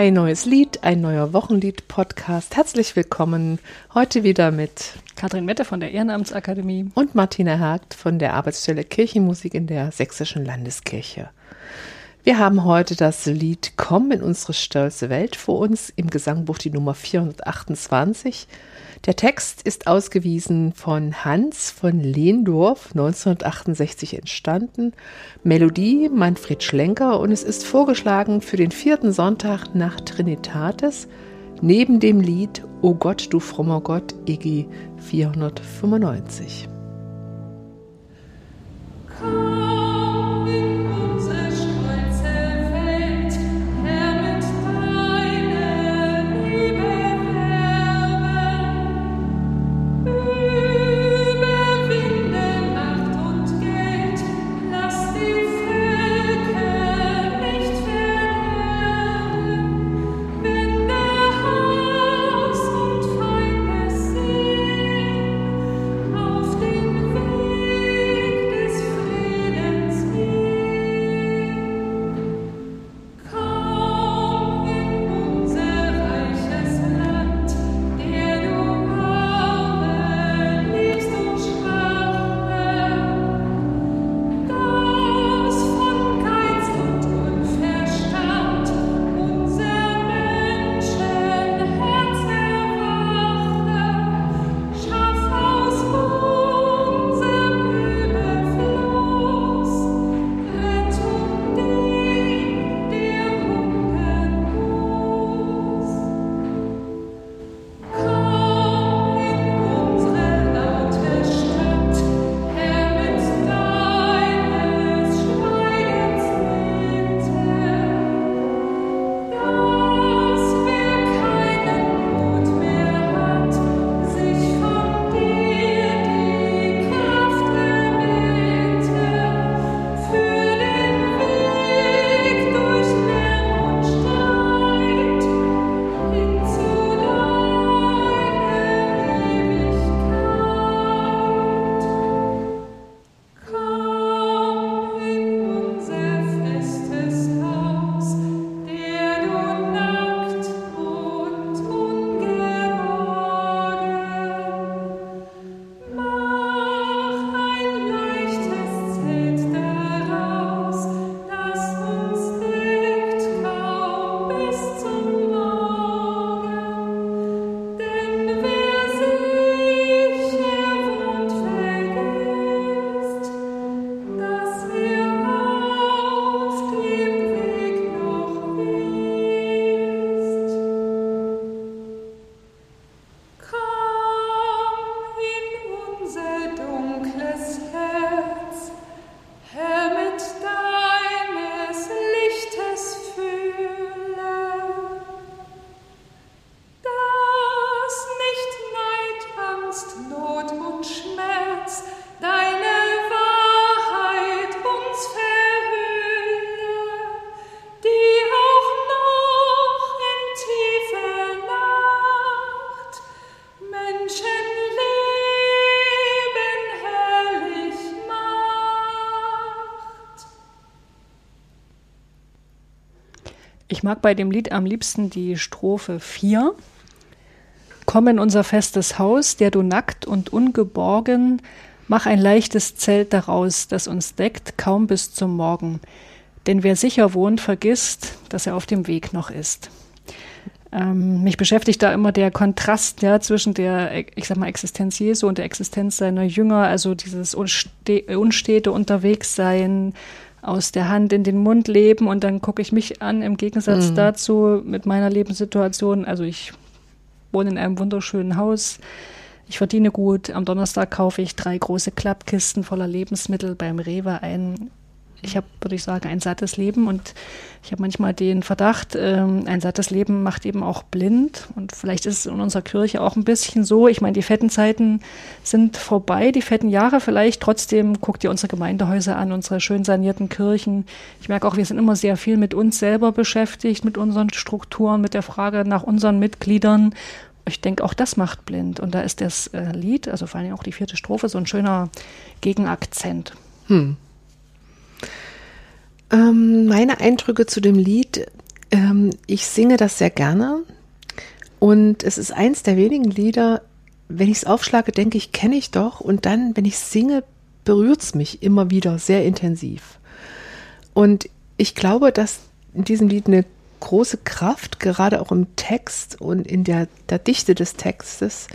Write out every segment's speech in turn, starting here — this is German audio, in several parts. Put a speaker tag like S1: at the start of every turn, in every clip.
S1: Ein neues Lied, ein neuer Wochenlied-Podcast. Herzlich willkommen. Heute wieder mit
S2: Kathrin Mette von der Ehrenamtsakademie
S1: und Martina Hagt von der Arbeitsstelle Kirchenmusik in der Sächsischen Landeskirche. Wir haben heute das Lied Komm in unsere stolze Welt vor uns im Gesangbuch die Nummer 428. Der Text ist ausgewiesen von Hans von Lehndorf 1968 entstanden, Melodie Manfred Schlenker und es ist vorgeschlagen für den vierten Sonntag nach Trinitatis neben dem Lied O Gott, du frommer Gott, EG 495.
S2: Ich mag bei dem Lied am liebsten die Strophe 4. Komm in unser festes Haus, der du nackt und ungeborgen, mach ein leichtes Zelt daraus, das uns deckt, kaum bis zum Morgen. Denn wer sicher wohnt, vergisst, dass er auf dem Weg noch ist. Ähm, mich beschäftigt da immer der Kontrast ja, zwischen der, ich sag mal, Existenz Jesu und der Existenz seiner Jünger, also dieses unstete Unterwegssein, aus der Hand in den Mund leben und dann gucke ich mich an im Gegensatz mhm. dazu mit meiner Lebenssituation. Also ich wohne in einem wunderschönen Haus. Ich verdiene gut. Am Donnerstag kaufe ich drei große Klappkisten voller Lebensmittel beim Rewe ein ich habe, würde ich sagen, ein sattes Leben und ich habe manchmal den Verdacht, ähm, ein sattes Leben macht eben auch blind und vielleicht ist es in unserer Kirche auch ein bisschen so. Ich meine, die fetten Zeiten sind vorbei, die fetten Jahre vielleicht. Trotzdem guckt ihr unsere Gemeindehäuser an, unsere schön sanierten Kirchen. Ich merke auch, wir sind immer sehr viel mit uns selber beschäftigt, mit unseren Strukturen, mit der Frage nach unseren Mitgliedern. Ich denke, auch das macht blind. Und da ist das äh, Lied, also vor allem auch die vierte Strophe, so ein schöner Gegenakzent. Hm.
S1: Ähm, meine Eindrücke zu dem Lied
S2: Ähm, ich singe das sehr gerne und es ist eins der wenigen Lieder, wenn ich es aufschlage, denke ich, kenne ich doch und dann, wenn ich singe, berührt es mich immer wieder sehr intensiv. Und ich glaube, dass in diesem Lied eine große Kraft, gerade auch im Text und in der, der Dichte des Textes,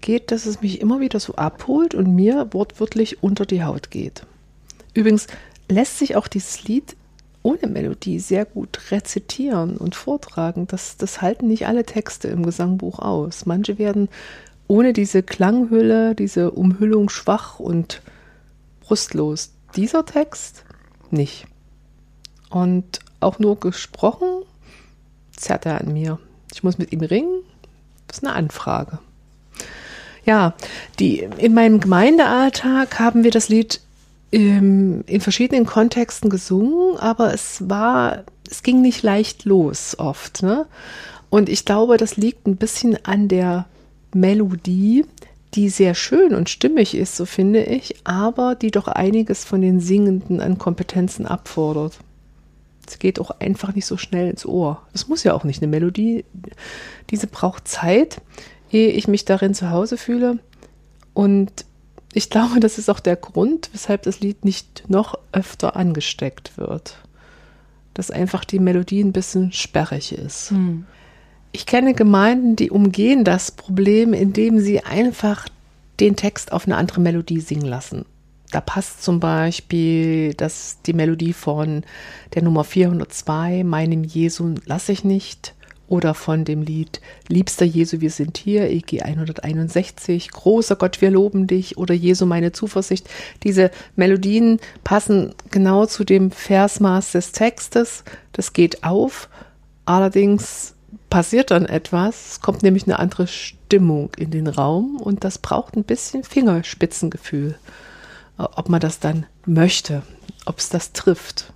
S2: geht, dass es mich immer wieder so abholt und mir wortwörtlich unter die Haut geht. Übrigens lässt sich auch dieses Lied ohne Melodie sehr gut rezitieren und vortragen. Das, das halten nicht alle Texte im Gesangbuch aus. Manche werden ohne diese Klanghülle, diese Umhüllung schwach und brustlos. Dieser Text nicht. Und auch nur gesprochen zerrt er an mir. Ich muss mit ihm ringen. Das ist eine Anfrage. Ja, die, in meinem Gemeindealltag haben wir das Lied im, in verschiedenen Kontexten gesungen, aber es war, es ging nicht leicht los oft. Ne? Und ich glaube, das liegt ein bisschen an der Melodie, die sehr schön und stimmig ist, so finde ich, aber die doch einiges von den Singenden an Kompetenzen abfordert. Es geht auch einfach nicht so schnell ins Ohr. Es muss ja auch nicht eine Melodie. Diese braucht Zeit, ehe ich mich darin zu Hause fühle. Und ich glaube, das ist auch der Grund, weshalb das Lied nicht noch öfter angesteckt wird. Dass einfach die Melodie ein bisschen sperrig ist. Hm. Ich kenne Gemeinden, die umgehen das Problem, indem sie einfach den Text auf eine andere Melodie singen lassen. Da passt zum Beispiel das, die Melodie von der Nummer 402, Meinem Jesu lass ich nicht, oder von dem Lied Liebster Jesu, wir sind hier, EG 161, Großer Gott, wir loben dich oder Jesu, meine Zuversicht. Diese Melodien passen genau zu dem Versmaß des Textes. Das geht auf. Allerdings passiert dann etwas, es kommt nämlich eine andere Stimmung in den Raum und das braucht ein bisschen Fingerspitzengefühl, ob man das dann möchte, ob es das trifft.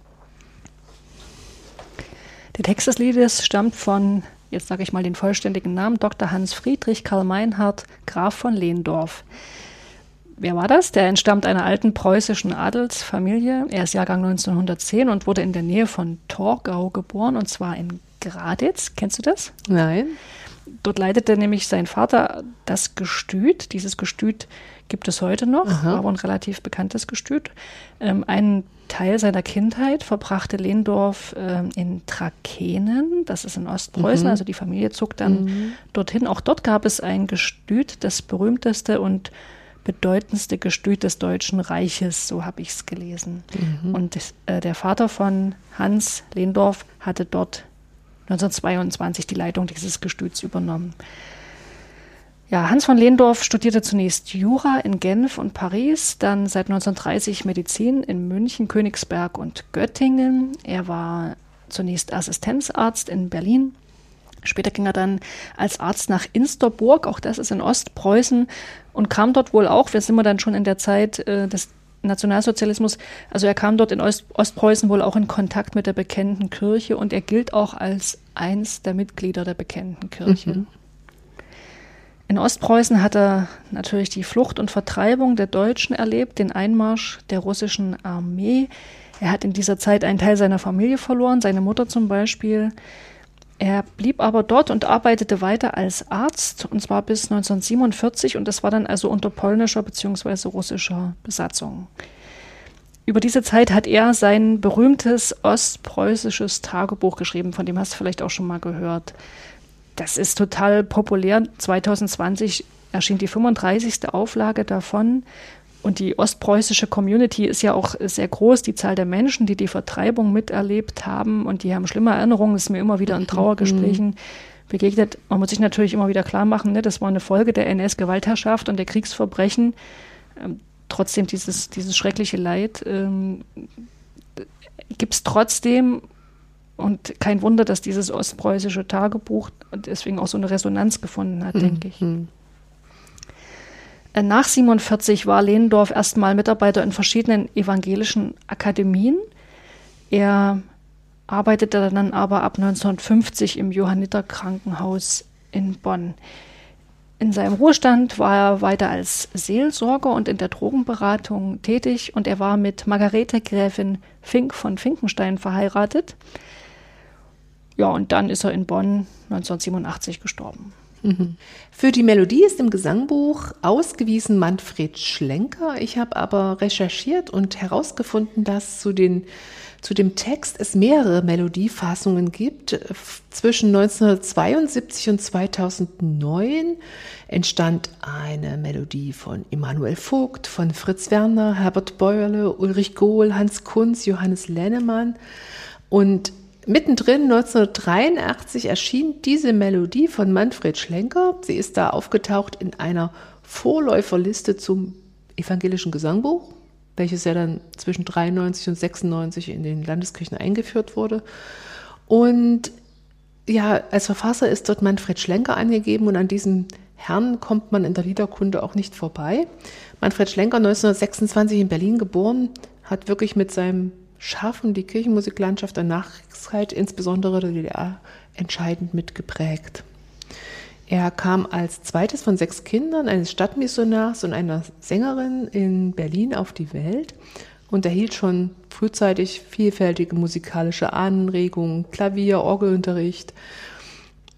S1: Der Text des Liedes stammt von, jetzt sage ich mal den vollständigen Namen, Dr. Hans Friedrich Karl Meinhardt, Graf von Lehndorf. Wer war das? Der entstammt einer alten preußischen Adelsfamilie. Er ist Jahrgang 1910 und wurde in der Nähe von Torgau geboren, und zwar in Graditz. Kennst du das?
S2: Nein.
S1: Dort leitete nämlich sein Vater das Gestüt. Dieses Gestüt gibt es heute noch, Aha. aber ein relativ bekanntes Gestüt. Ähm, einen Teil seiner Kindheit verbrachte Lehndorf ähm, in Trakehnen, das ist in Ostpreußen, mhm. also die Familie zog dann mhm. dorthin. Auch dort gab es ein Gestüt, das berühmteste und bedeutendste Gestüt des Deutschen Reiches, so habe ich es gelesen. Mhm. Und äh, der Vater von Hans Lehndorf hatte dort 1922 die Leitung dieses Gestüts übernommen. Ja, Hans von Lehndorf studierte zunächst Jura in Genf und Paris, dann seit 1930 Medizin in München, Königsberg und Göttingen. Er war zunächst Assistenzarzt in Berlin. Später ging er dann als Arzt nach Insterburg, auch das ist in Ostpreußen, und kam dort wohl auch, wir sind wir dann schon in der Zeit äh, des Nationalsozialismus, also er kam dort in Ost Ostpreußen wohl auch in Kontakt mit der bekennenden Kirche und er gilt auch als eins der Mitglieder der bekennenden Kirche. Mhm. In Ostpreußen hat er natürlich die Flucht und Vertreibung der Deutschen erlebt, den Einmarsch der russischen Armee. Er hat in dieser Zeit einen Teil seiner Familie verloren, seine Mutter zum Beispiel. Er blieb aber dort und arbeitete weiter als Arzt, und zwar bis 1947, und das war dann also unter polnischer bzw. russischer Besatzung. Über diese Zeit hat er sein berühmtes ostpreußisches Tagebuch geschrieben, von dem hast du vielleicht auch schon mal gehört. Das ist total populär. 2020 erschien die 35. Auflage davon und die ostpreußische Community ist ja auch sehr groß, die Zahl der Menschen, die die Vertreibung miterlebt haben und die haben schlimme Erinnerungen, das ist mir immer wieder in Trauergesprächen begegnet. Man muss sich natürlich immer wieder klar machen, ne, das war eine Folge der NS-Gewaltherrschaft und der Kriegsverbrechen. Ähm, trotzdem dieses, dieses schreckliche Leid ähm, gibt es trotzdem und kein Wunder, dass dieses ostpreußische Tagebuch deswegen auch so eine Resonanz gefunden hat, mhm. denke ich. Äh, nach 47 war Lehnendorf erstmal Mitarbeiter in verschiedenen evangelischen Akademien. Er arbeitete dann aber ab 1950 im Johanniter Krankenhaus in Bonn. In seinem Ruhestand war er weiter als Seelsorger und in der Drogenberatung tätig und er war mit Margarete Gräfin Fink von Finkenstein verheiratet. ja, und dann ist er in Bonn 1987 gestorben.
S2: Für die Melodie ist im Gesangbuch ausgewiesen Manfred Schlenker. Ich habe aber recherchiert und herausgefunden, dass zu, den, zu dem Text es mehrere Melodiefassungen gibt. Zwischen 1972 und 2009 entstand eine Melodie von Emanuel Vogt, von Fritz Werner, Herbert Beuerle, Ulrich Gohl, Hans Kunz, Johannes Lennemann. Und Mittendrin 1983 erschien diese Melodie von Manfred Schlenker. Sie ist da aufgetaucht in einer Vorläuferliste zum evangelischen Gesangbuch, welches ja dann zwischen 93 und 96 in den Landeskirchen eingeführt wurde. Und ja, als Verfasser ist dort Manfred Schlenker angegeben und an diesem Herrn kommt man in der Liederkunde auch nicht vorbei. Manfred Schlenker, 1926 in Berlin geboren, hat wirklich mit seinem Schaffen die Kirchenmusiklandschaft der Nachkriegszeit, insbesondere der DDR, entscheidend mitgeprägt. Er kam als zweites von sechs Kindern eines Stadtmissionars und einer Sängerin in Berlin auf die Welt und erhielt schon frühzeitig vielfältige musikalische Anregungen, Klavier, Orgelunterricht.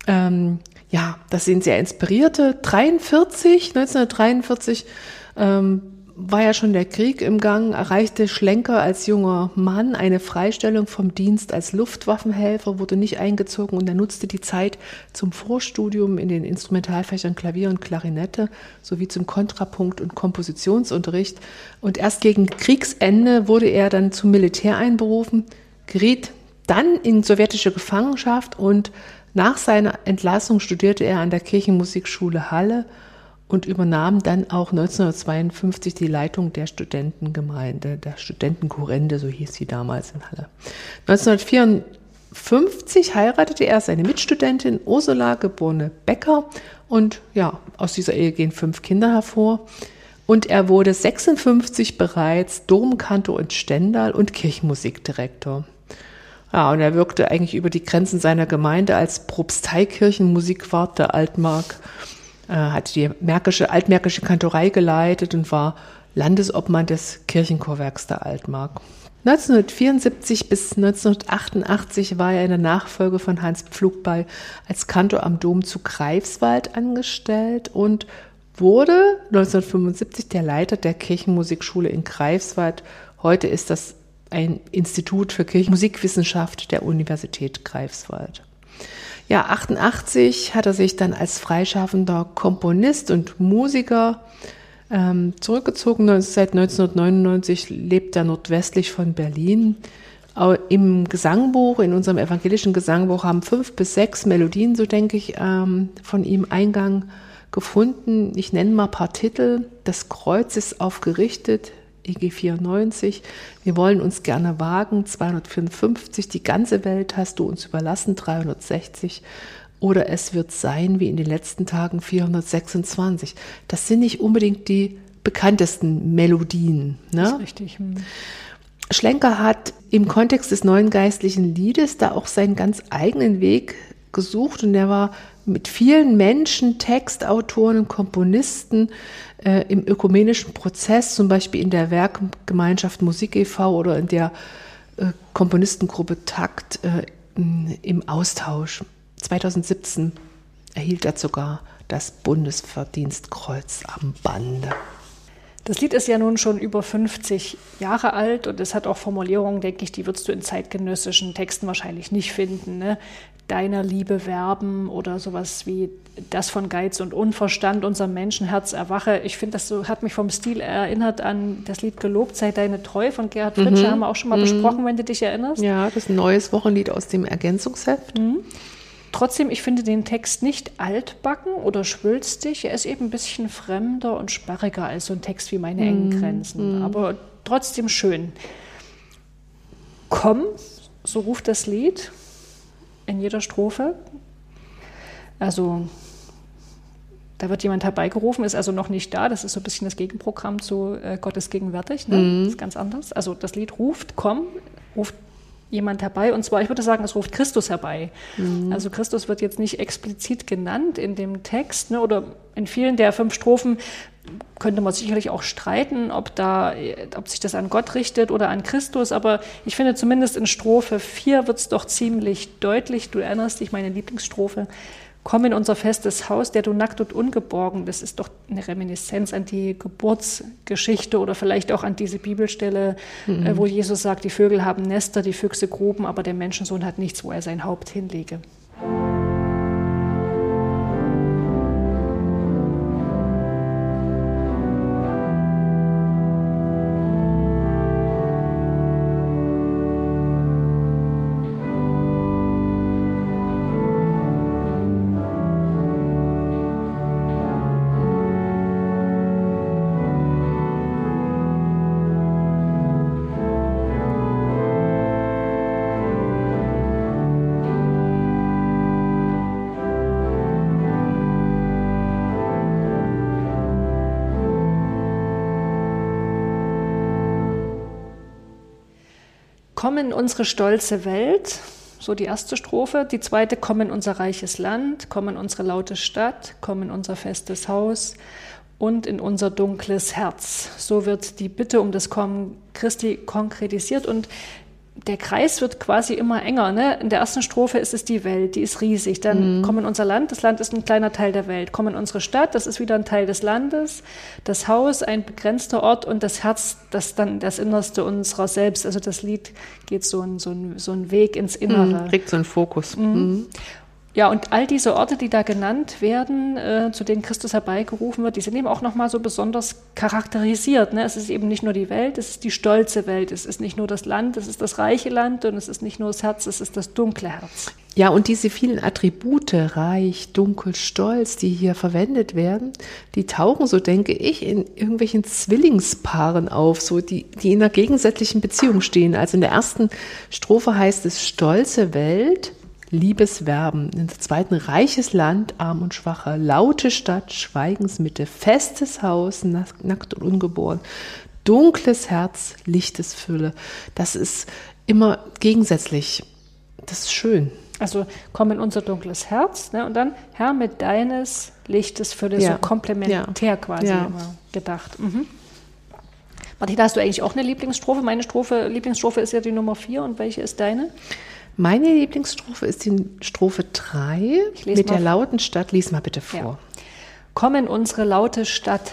S2: Ähm, ja, das sind sehr inspirierte. 43, 1943 ähm, war ja schon der Krieg im Gang, erreichte Schlenker als junger Mann eine Freistellung vom Dienst als Luftwaffenhelfer, wurde nicht eingezogen und er nutzte die Zeit zum Vorstudium in den Instrumentalfächern Klavier und Klarinette sowie zum Kontrapunkt- und Kompositionsunterricht. Und erst gegen Kriegsende wurde er dann zum Militär einberufen, geriet dann in sowjetische Gefangenschaft und nach seiner Entlassung studierte er an der Kirchenmusikschule Halle und übernahm dann auch 1952 die Leitung der Studentengemeinde, der Studentenkurrende, so hieß sie damals in Halle. 1954 heiratete er seine Mitstudentin Ursula, geborene Becker, und ja, aus dieser Ehe gehen fünf Kinder hervor. Und er wurde 56 bereits Domkantor in Stendal und Kirchenmusikdirektor. Ja, und er wirkte eigentlich über die Grenzen seiner Gemeinde als Propsteikirchenmusikwart der Altmark hat die Märkische, altmärkische Kantorei geleitet und war Landesobmann des Kirchenchorwerks der Altmark. 1974 bis 1988 war er in der Nachfolge von Hans Pflugball als Kantor am Dom zu Greifswald angestellt und wurde 1975 der Leiter der Kirchenmusikschule in Greifswald. Heute ist das ein Institut für Kirchenmusikwissenschaft der Universität Greifswald. Ja, 88 hat er sich dann als freischaffender Komponist und Musiker ähm, zurückgezogen. Seit 1999 lebt er nordwestlich von Berlin. Im Gesangbuch, in unserem evangelischen Gesangbuch, haben fünf bis sechs Melodien, so denke ich, ähm, von ihm Eingang gefunden. Ich nenne mal ein paar Titel. Das Kreuz ist aufgerichtet, EG 94. Wir wollen uns gerne wagen, 255. Die ganze Welt hast du uns überlassen, 360. Oder es wird sein wie in den letzten Tagen 426. Das sind nicht unbedingt die bekanntesten Melodien. Ne? Das ist richtig. Hm. Schlenker hat im Kontext des neuen geistlichen Liedes da auch seinen ganz eigenen Weg gesucht und er war mit vielen Menschen, Textautoren Komponisten äh, im ökumenischen Prozess, zum Beispiel in der Werkgemeinschaft Musik e.V. oder in der äh, Komponistengruppe Takt äh, im Austausch. 2017 erhielt er sogar das Bundesverdienstkreuz am Bande.
S1: Das Lied ist ja nun schon über 50 Jahre alt und es hat auch Formulierungen, denke ich, die würdest du in zeitgenössischen Texten wahrscheinlich nicht finden. Ne? Deiner Liebe werben oder sowas wie das von Geiz und Unverstand, unser Menschenherz erwache. Ich finde, das so, hat mich vom Stil erinnert an das Lied Gelobt sei deine Treu von Gerhard Fritsche, mhm. haben wir auch schon mal mhm. besprochen, wenn du dich erinnerst.
S2: Ja, das ist ein neues Wochenlied aus dem Ergänzungsheft. Mhm.
S1: Trotzdem, ich finde den Text nicht altbacken oder schwülstig. Er ist eben ein bisschen fremder und sperriger als so ein Text wie Meine engen mm, Grenzen. Mm. Aber trotzdem schön. Komm, so ruft das Lied in jeder Strophe. Also da wird jemand herbeigerufen, ist also noch nicht da. Das ist so ein bisschen das Gegenprogramm zu äh, Gott ist gegenwärtig. Ne? Das ist ganz anders. Also das Lied ruft, komm, ruft jemand herbei. Und zwar, ich würde sagen, es ruft Christus herbei. Mhm. Also Christus wird jetzt nicht explizit genannt in dem Text ne, oder in vielen der fünf Strophen könnte man sicherlich auch streiten, ob, da, ob sich das an Gott richtet oder an Christus. Aber ich finde zumindest in Strophe 4 wird es doch ziemlich deutlich. Du erinnerst dich, meine Lieblingsstrophe. Komm in unser festes Haus, der du nackt und ungeborgen. Das ist doch eine Reminiszenz an die Geburtsgeschichte oder vielleicht auch an diese Bibelstelle, mhm. äh, wo Jesus sagt, die Vögel haben Nester, die Füchse Gruben, aber der Menschensohn hat nichts, wo er sein Haupt hinlege. Komm in unsere stolze Welt, so die erste Strophe. Die zweite, komm in unser reiches Land, komm in unsere laute Stadt, komm in unser festes Haus und in unser dunkles Herz. So wird die Bitte um das Kommen Christi konkretisiert und der Kreis wird quasi immer enger. Ne? In der ersten Strophe ist es die Welt, die ist riesig. Dann mhm. kommen unser Land, das Land ist ein kleiner Teil der Welt. Kommen unsere Stadt, das ist wieder ein Teil des Landes. Das Haus, ein begrenzter Ort und das Herz, das dann das Innerste unserer selbst. Also das Lied geht so ein, so ein, so ein Weg ins Innere.
S2: Mhm, kriegt so einen Fokus.
S1: Mhm. Ja, und all diese Orte, die da genannt werden, äh, zu denen Christus herbeigerufen wird, die sind eben auch nochmal so besonders charakterisiert. Ne? Es ist eben nicht nur die Welt, es ist die stolze Welt, es ist nicht nur das Land, es ist das reiche Land und es ist nicht nur das Herz, es ist das dunkle Herz.
S2: Ja, und diese vielen Attribute, reich, dunkel, stolz, die hier verwendet werden, die tauchen, so denke ich, in irgendwelchen Zwillingspaaren auf, so die, die in einer gegensätzlichen Beziehung stehen. Also in der ersten Strophe heißt es stolze Welt, Liebesverben. In der zweiten reiches Land, arm und schwache, laute Stadt, Schweigensmitte, festes Haus, nackt und ungeboren, dunkles Herz, lichtes Fülle. Das ist immer gegensätzlich. Das ist schön.
S1: Also komm in unser dunkles Herz ne? und dann Herr mit deines Lichtes Fülle, ja. so komplementär ja. quasi ja. immer gedacht. Mhm. Martina, hast du eigentlich auch eine Lieblingsstrophe? Meine Strophe, Lieblingsstrophe ist ja die Nummer vier und welche ist deine?
S2: Meine Lieblingsstrophe ist die Strophe 3 mit der lauten Stadt. Lies mal bitte vor. Ja.
S1: Komm in unsere laute Stadt,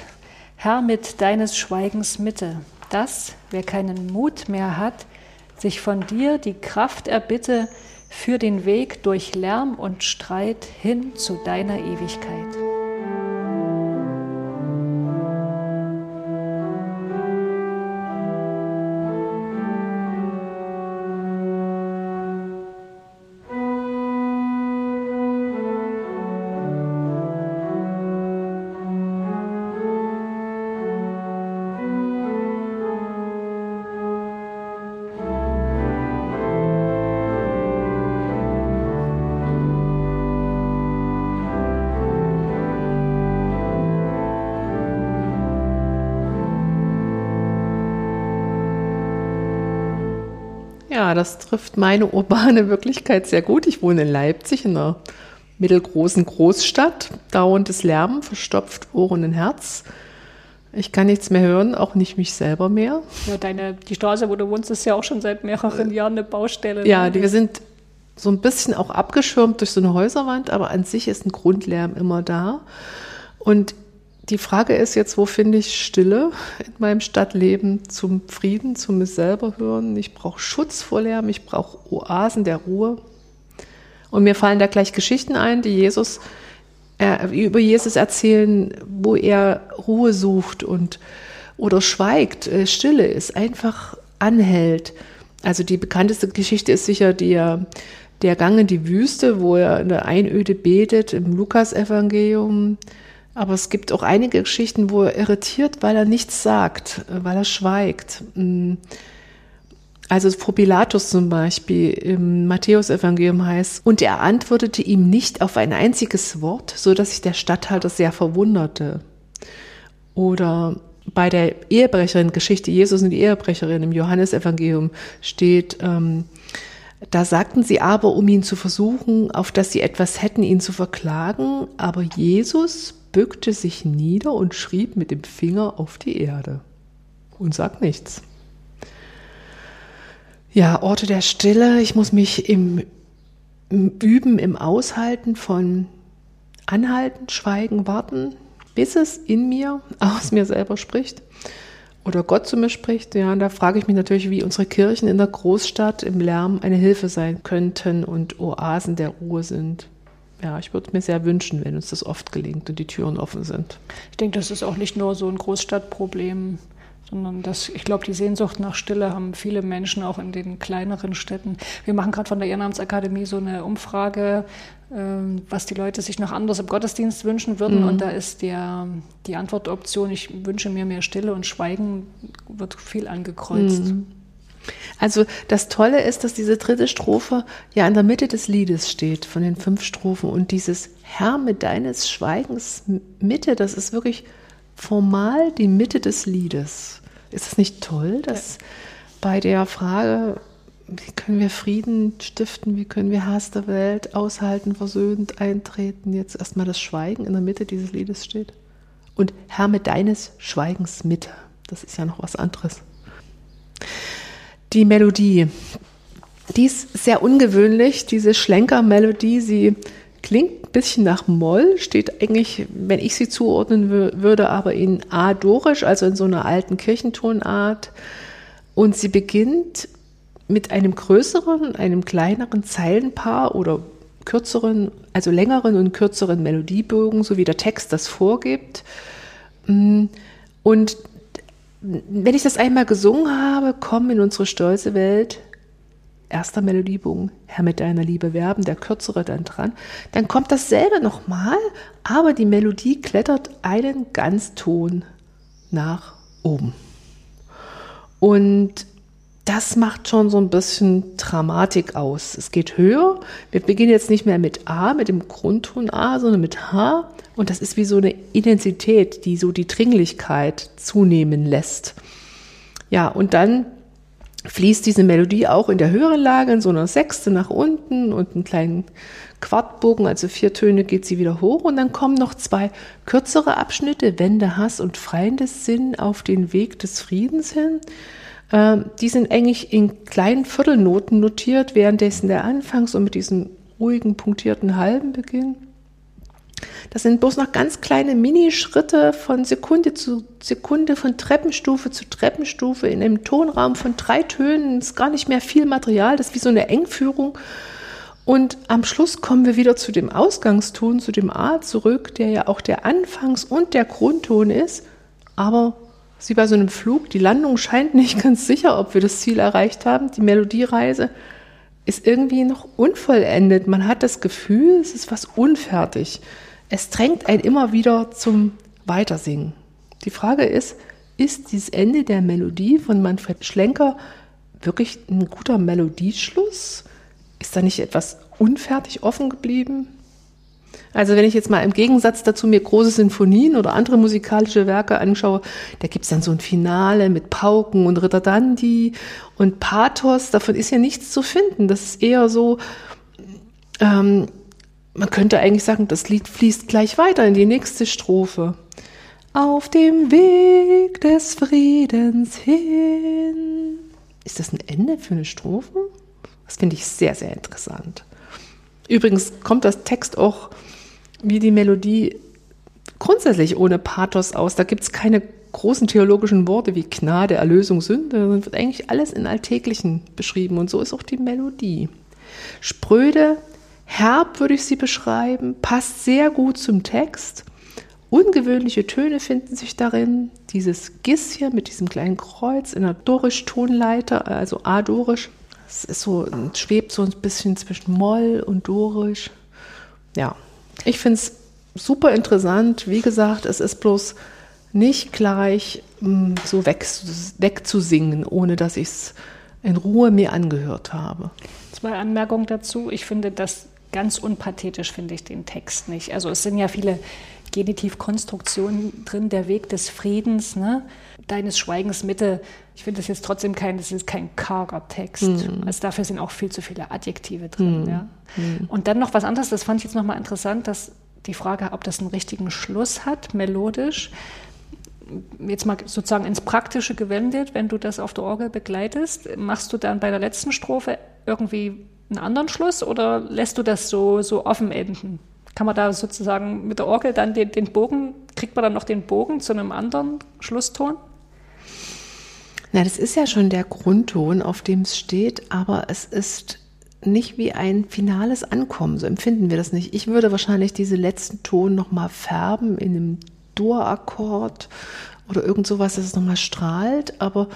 S1: Herr mit deines Schweigens Mitte, dass, wer keinen Mut mehr hat, sich von dir die Kraft erbitte für den Weg durch Lärm und Streit hin zu deiner Ewigkeit.
S2: Ja, das trifft meine urbane Wirklichkeit sehr gut. Ich wohne in Leipzig, in einer mittelgroßen Großstadt. Dauerndes Lärm verstopft Ohren und Herz. Ich kann nichts mehr hören, auch nicht mich selber mehr.
S1: Ja, deine, die Straße, wo du wohnst, ist ja auch schon seit mehreren Jahren eine Baustelle.
S2: Ne? Ja, die, wir sind so ein bisschen auch abgeschirmt durch so eine Häuserwand, aber an sich ist ein Grundlärm immer da. Und die Frage ist jetzt, wo finde ich Stille in meinem Stadtleben zum Frieden, zum mich selber hören? Ich brauche Schutz vor Lärm, ich brauche Oasen der Ruhe. Und mir fallen da gleich Geschichten ein, die Jesus äh, über Jesus erzählen, wo er Ruhe sucht und oder schweigt, äh, Stille ist, einfach anhält. Also die bekannteste Geschichte ist sicher der, der Gang in die Wüste, wo er in der Einöde betet im Lukasevangelium. evangelium aber es gibt auch einige Geschichten, wo er irritiert, weil er nichts sagt, weil er schweigt. Mm. Also vor Pilatus zum Beispiel im Matthäusevangelium heißt, und er antwortete ihm nicht auf ein einziges Wort, so dass sich der Statthalter sehr verwunderte. Oder bei der Ehebrecherin, Geschichte Jesus und die Ehebrecherin im Johannesevangelium steht, ähm, da sagten sie aber, um ihn zu versuchen, auf dass sie etwas hätten, ihn zu verklagen, aber Jesus bückte sich nieder und schrieb mit dem Finger auf die Erde und sagt nichts. Ja, Orte der Stille, ich muss mich im, im Üben, im Aushalten von Anhalten, Schweigen, Warten, bis es in mir, aus mir selber spricht oder Gott zu mir spricht. Ja, und da frage ich mich natürlich, wie unsere Kirchen in der Großstadt im Lärm eine Hilfe sein könnten und Oasen der Ruhe sind. Ja, ich würde mir sehr wünschen, wenn uns das oft gelingt und die Türen offen sind.
S1: Ich denke, das ist auch nicht nur so ein Großstadtproblem sondern das, ich glaube, die Sehnsucht nach Stille haben viele Menschen auch in den kleineren Städten. Wir machen gerade von der Ehrenamtsakademie so eine Umfrage, äh, was die Leute sich noch anders im Gottesdienst wünschen würden. Mhm. Und da ist der, die Antwortoption, ich wünsche mir mehr Stille und Schweigen, wird viel angekreuzt. Mhm.
S2: Also das Tolle ist, dass diese dritte Strophe ja in der Mitte des Liedes steht, von den fünf Strophen. Und dieses Herr mit deines Schweigens Mitte, das ist wirklich formal die Mitte des Liedes. Ist das nicht toll, dass ja. bei der Frage, wie können wir Frieden stiften, wie können wir Hass der Welt aushalten, versöhnt eintreten, jetzt erstmal das Schweigen in der Mitte dieses Liedes steht? Und Herr mit deines Schweigens Mitte, das ist ja noch was anderes. Die Melodie, die ist sehr ungewöhnlich, diese Schlenker-Melodie, sie Klingt ein bisschen nach Moll, steht eigentlich, wenn ich sie zuordnen würde, aber in A-Dorisch, also in so einer alten Kirchentonart. Und sie beginnt mit einem größeren, einem kleineren Zeilenpaar oder kürzeren, also längeren und kürzeren Melodiebogen, so wie der Text das vorgibt. Und wenn ich das einmal gesungen habe, kommen in unsere stolze Welt erster Melodiebogen, Herr mit deiner Liebe werben, der kürzere dann dran. Dann kommt dasselbe nochmal, aber die Melodie klettert einen Ganzton nach oben. Und das macht schon so ein bisschen Dramatik aus. Es geht höher. Wir beginnen jetzt nicht mehr mit A, mit dem Grundton A, sondern mit H. Und das ist wie so eine Intensität, die so die Dringlichkeit zunehmen lässt. Ja, und dann fließt diese Melodie auch in der höheren Lage in so einer Sechste nach unten und einen kleinen Quartbogen, also vier Töne geht sie wieder hoch und dann kommen noch zwei kürzere Abschnitte, Wende, Hass und Freundessinn auf den Weg des Friedens hin. Ähm, die sind eigentlich in kleinen Viertelnoten notiert, währenddessen der Anfang so mit diesen ruhigen, punktierten Halben beginnt. Das sind bloß noch ganz kleine Minischritte von Sekunde zu Sekunde, von Treppenstufe zu Treppenstufe in einem Tonraum von drei Tönen. Das ist gar nicht mehr viel Material, das ist wie so eine Engführung. Und am Schluss kommen wir wieder zu dem Ausgangston, zu dem A zurück, der ja auch der Anfangs- und der Grundton ist. Aber wie bei so einem Flug, die Landung scheint nicht ganz sicher, ob wir das Ziel erreicht haben, die Melodiereise ist irgendwie noch unvollendet. Man hat das Gefühl, es ist was unfertig. Es drängt einen immer wieder zum Weitersingen. Die Frage ist, ist dieses Ende der Melodie von Manfred Schlenker wirklich ein guter Melodieschluss? Ist da nicht etwas unfertig offen geblieben? Also wenn ich jetzt mal im Gegensatz dazu mir große Sinfonien oder andere musikalische Werke anschaue, da gibt es dann so ein Finale mit Pauken und Ritterdandi und Pathos, davon ist ja nichts zu finden. Das ist eher so, ähm, man könnte eigentlich sagen, das Lied fließt gleich weiter in die nächste Strophe. Auf dem Weg des Friedens hin. Ist das ein Ende für eine Strophe? Das finde ich sehr, sehr interessant. Übrigens kommt das Text auch wie die Melodie grundsätzlich ohne Pathos aus. Da gibt es keine großen theologischen Worte wie Gnade, Erlösung, Sünde. Da wird eigentlich alles in Alltäglichen beschrieben. Und so ist auch die Melodie. Spröde, herb würde ich sie beschreiben, passt sehr gut zum Text. Ungewöhnliche Töne finden sich darin. Dieses Gis hier mit diesem kleinen Kreuz in der Dorisch-Tonleiter, also A-Dorisch. Es ist so, schwebt so ein bisschen zwischen Moll und Dorisch. Ja, ich finde es super interessant. Wie gesagt, es ist bloß nicht gleich mh, mm, so weg, wegzusingen, ohne dass ich es in Ruhe mir angehört habe.
S1: Zwei Anmerkungen dazu. Ich finde das ganz unpathetisch, finde ich den Text nicht. Also es sind ja viele Genitivkonstruktion drin, der Weg des Friedens, ne? deines Schweigens Mitte. Ich finde das jetzt trotzdem kein, das ist kein karger Text. Mhm. Also dafür sind auch viel zu viele Adjektive drin. Mhm. Ja? Mhm. Und dann noch was anderes, das fand ich jetzt nochmal interessant, dass die Frage, ob das einen richtigen Schluss hat, melodisch. Jetzt mal sozusagen ins Praktische gewendet, wenn du das auf der Orgel begleitest, machst du dann bei der letzten Strophe irgendwie einen anderen Schluss oder lässt du das so, so offen enden? Kann man da sozusagen mit der Orgel dann den, den Bogen, kriegt man dann noch den Bogen zu einem anderen Schlusston?
S2: Na, das ist ja schon der Grundton, auf dem es steht, aber es ist nicht wie ein finales Ankommen, so empfinden wir das nicht. Ich würde wahrscheinlich diese letzten Ton nochmal färben in einem Dur-Akkord oder irgend sowas, dass es nochmal strahlt, aber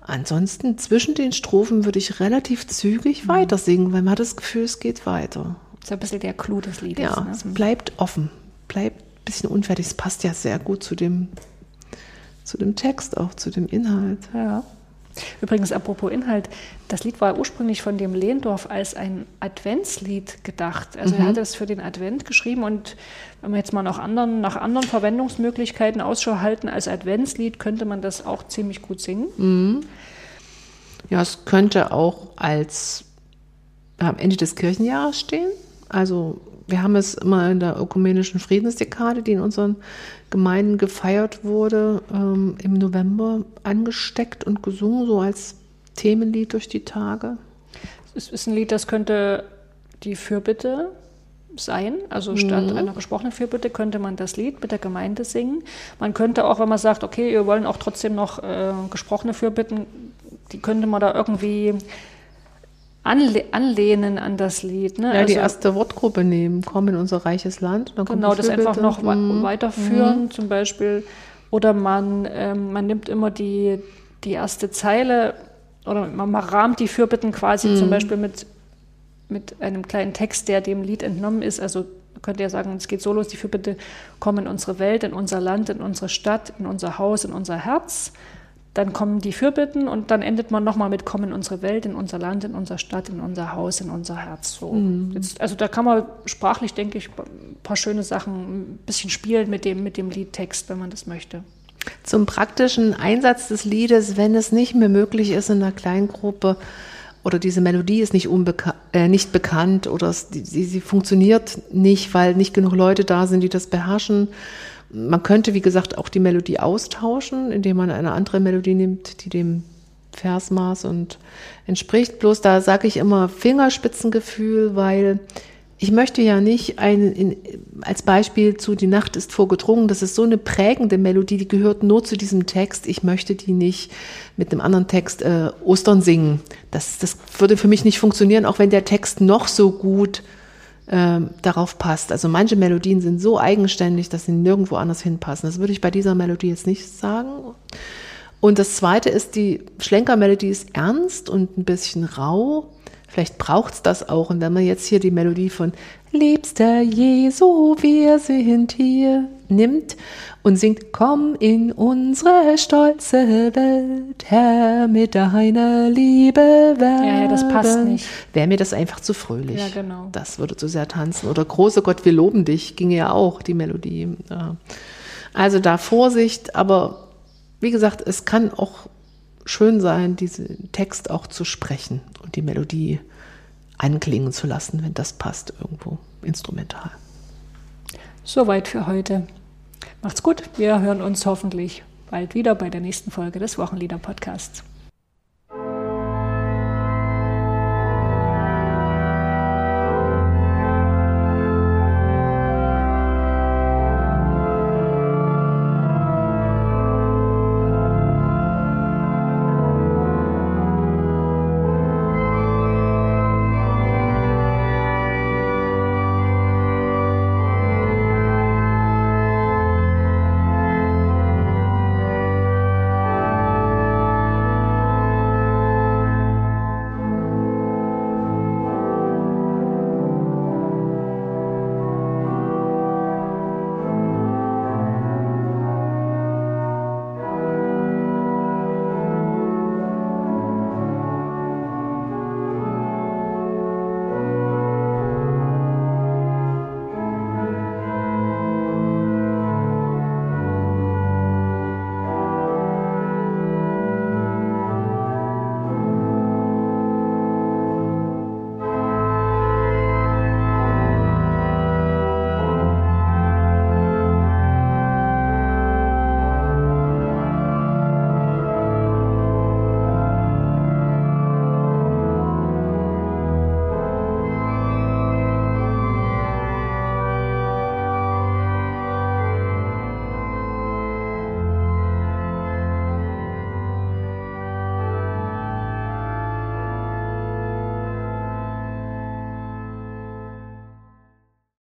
S2: ansonsten zwischen den Strophen würde ich relativ zügig mhm. weiter singen, weil man hat das Gefühl, es geht weiter.
S1: Das ist ein bisschen der Clou des Liedes.
S2: Ja, ne? es bleibt offen, bleibt ein bisschen unfertig. Es passt ja sehr gut zu dem, zu dem Text, auch zu dem Inhalt.
S1: Ja. Übrigens, apropos Inhalt, das Lied war ursprünglich von dem Lehndorf als ein Adventslied gedacht. Also mhm. er hat es für den Advent geschrieben und wenn wir jetzt mal nach anderen, nach anderen Verwendungsmöglichkeiten Ausschau halten, als Adventslied könnte man das auch ziemlich gut singen. Mhm.
S2: Ja, es könnte auch als am Ende des Kirchenjahres stehen. Also wir haben es immer in der ökumenischen Friedensdekade, die in unseren Gemeinden gefeiert wurde, ähm, im November angesteckt und gesungen, so als Themenlied durch die Tage.
S1: Es ist ein Lied, das könnte die Fürbitte sein. Also statt mhm. einer gesprochenen Fürbitte könnte man das Lied mit der Gemeinde singen. Man könnte auch, wenn man sagt, okay, wir wollen auch trotzdem noch äh, gesprochene Fürbitten, die könnte man da irgendwie anle anlehnen an das Lied.
S2: Ne? Ja, also, die erste Wortgruppe nehmen, kommen in unser reiches Land.
S1: genau, das einfach noch mhm. weiterführen mhm. zum Beispiel. Oder man, ähm, man nimmt immer die, die erste Zeile oder man, man rahmt die Fürbitten quasi mhm. zum Beispiel mit, mit einem kleinen Text, der dem Lied entnommen ist. Also man könnte ja sagen, es geht so los, die Fürbitte, komm in unsere Welt, in unser Land, in unsere Stadt, in unser Haus, in unser Herz. Dann kommen die Fürbitten und dann endet man nochmal mit Komm in unsere Welt, in unser Land, in unsere Stadt, in unser Haus, in unser Herz. So. Mhm. Jetzt, also da kann man sprachlich, denke ich, ein paar schöne Sachen, ein bisschen spielen mit dem, mit dem Liedtext, wenn man das möchte.
S2: Zum praktischen Einsatz des Liedes, wenn es nicht mehr möglich ist in einer Kleingruppe oder diese Melodie ist nicht, äh, nicht bekannt oder es, die, sie funktioniert nicht, weil nicht genug Leute da sind, die das beherrschen man könnte, wie gesagt, auch die Melodie austauschen, indem man eine andere Melodie nimmt, die dem Versmaß und entspricht. Bloß da sage ich immer Fingerspitzengefühl, weil ich möchte ja nicht ein, in, als Beispiel zu Die Nacht ist vorgedrungen, das ist so eine prägende Melodie, die gehört nur zu diesem Text. Ich möchte die nicht mit einem anderen Text äh, Ostern singen. Das, das würde für mich nicht funktionieren, auch wenn der Text noch so gut äh, darauf passt. Also manche Melodien sind so eigenständig, dass sie nirgendwo anders hinpassen. Das würde ich bei dieser Melodie jetzt nicht sagen. Und das zweite ist, die Schlenkermelodie ist ernst und ein bisschen rau. Vielleicht braucht es das auch. Und wenn man jetzt hier die Melodie von Liebster Jesu, wir sind hier nimmt und singt, komm in unsere stolze Welt, Herr, mit deiner Liebe werben.
S1: Ja, ja, das passt nicht.
S2: Wäre mir das einfach zu fröhlich.
S1: Ja, genau.
S2: Das würde zu sehr tanzen. Oder Große Gott, wir loben dich, ginge ja auch, die Melodie. Ja. Also da Vorsicht, aber wie gesagt, es kann auch schön sein, diesen Text auch zu sprechen und die Melodie anklingen zu lassen, wenn das passt irgendwo instrumental.
S1: Soweit für heute. Macht's gut. Wir hören uns hoffentlich bald wieder bei der nächsten Folge des Wochenlieder-Podcasts.